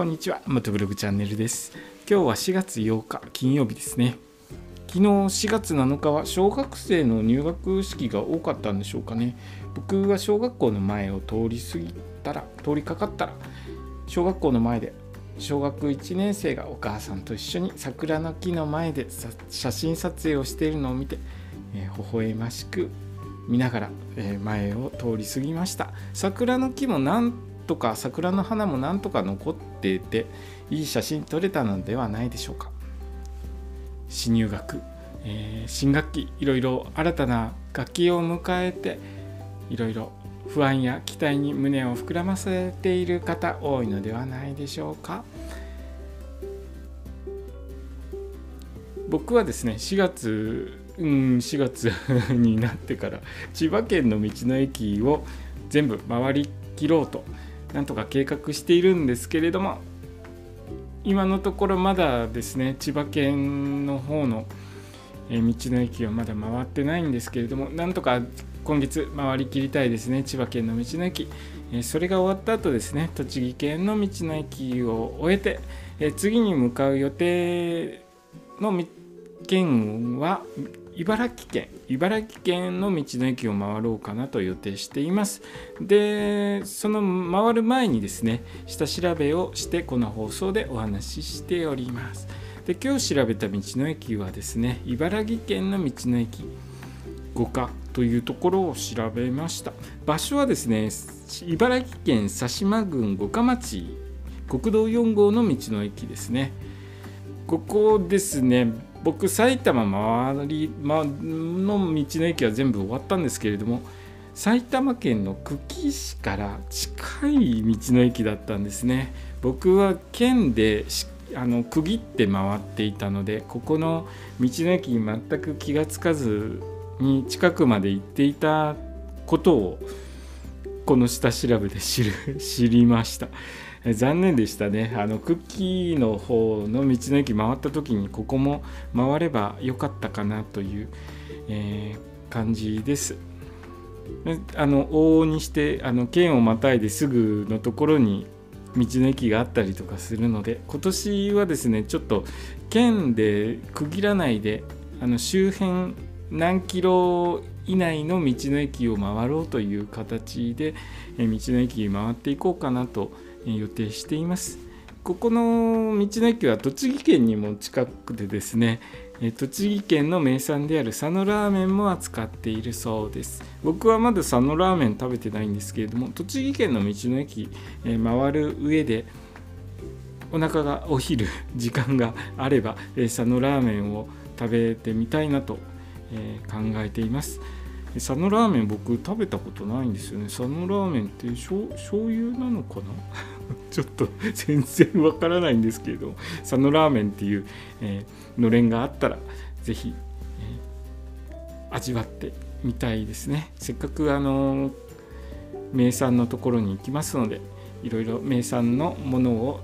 こんにちは元ブログチャンネルです。今日は4月8日金曜日ですね。昨日4月7日は小学生の入学式が多かったんでしょうかね。僕は小学校の前を通り過ぎたら通りかかったら小学校の前で小学1年生がお母さんと一緒に桜の木の前で写真撮影をしているのを見て、えー、微笑ましく見ながら、えー、前を通り過ぎました。桜の木もなんとか桜の花もなんとか残っていていい写真撮れたのではないでしょうか。新入学、えー、新学期いろいろ新たな楽器を迎えていろいろ不安や期待に胸を膨らませている方多いのではないでしょうか。僕はですね4月うん4月になってから千葉県の道の駅を全部回りきろうとなんとか計画しているんですけれども今のところまだですね千葉県の方の道の駅はまだ回ってないんですけれどもなんとか今月回りきりたいですね千葉県の道の駅。それが終わった後ですね栃木県の道の駅を終えて次に向かう予定の県は茨城県茨城県の道の駅を回ろうかなと予定しています。でその回る前にですね下調べをしてこの放送でお話ししております。で今日調べた道の駅はですね茨城県の道の駅五箇というところを調べました。場所はですね茨城県佐島郡五箇町国道4号の道の駅ですね。ここですね僕埼玉周り、ま、の道の駅は全部終わったんですけれども埼玉県の久喜市から近い道の駅だったんですね。僕は県であの区切って回っていたのでここの道の駅に全く気が付かずに近くまで行っていたことをこの下調べで知る知りました。残念でしたね。あのクッキーの方の道の駅回った時にここも回ればよかったかなという、えー、感じです。あの往々にしてあの県をまたいですぐのところに道の駅があったりとかするので今年はですねちょっと県で区切らないであの周辺何キロ以内の道の駅を回ろうという形で道の駅回っていこうかなと予定しています。ここの道の駅は栃木県にも近くでですね栃木県の名産である佐野ラーメンも扱っているそうです。僕はまだ佐野ラーメン食べてないんですけれども栃木県の道の駅回る上でお腹がお昼時間があれば佐野ラーメンを食べてみたいなと考えています。佐野ラーメン僕食べたことないんですよね。佐野ラーメンって醤油なのかな？ちょっと全然わからないんですけれど佐野ラーメンっていう、えー、のれんがあったら是非、えー、味わってみたいですね。せっかくあの名産のところに行きますのでいろいろ名産のものを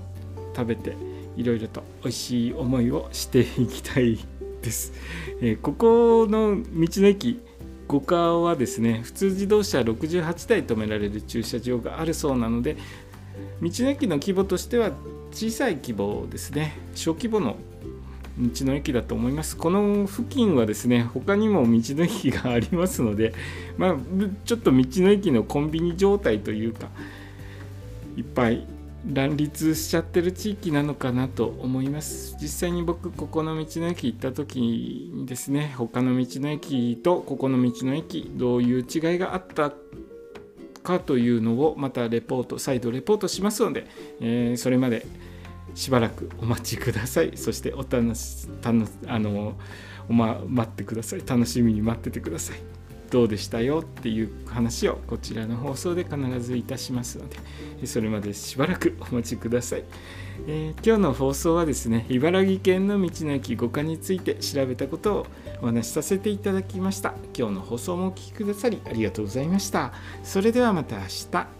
食べていろいろと美味しい思いをしていきたいです、えー、ここの道の駅五川はですね普通自動車68台止められる駐車場があるそうなので道の駅の規模としては小さい規模ですね。小規模の道の駅だと思います。この付近はですね他にも道の駅がありますのでまあちょっと道の駅のコンビニ状態というかいっぱい乱立しちゃってる地域なのかなと思います。実際に僕ここの道の駅行った時にですね他の道の駅とここの道の駅どういう違いがあったかというのをまたレポート再度レポートしますので、えー、それまでしばらくお待ちください。そしてお楽したのあのお、ま、待ってください。楽しみに待っててください。どうでしたよっていう話をこちらの放送で必ずいたしますのでそれまでしばらくお待ちください、えー、今日の放送はですね茨城県の道の駅五花について調べたことをお話しさせていただきました。今日の放送もお聴きくださりありがとうございました。それではまた明日。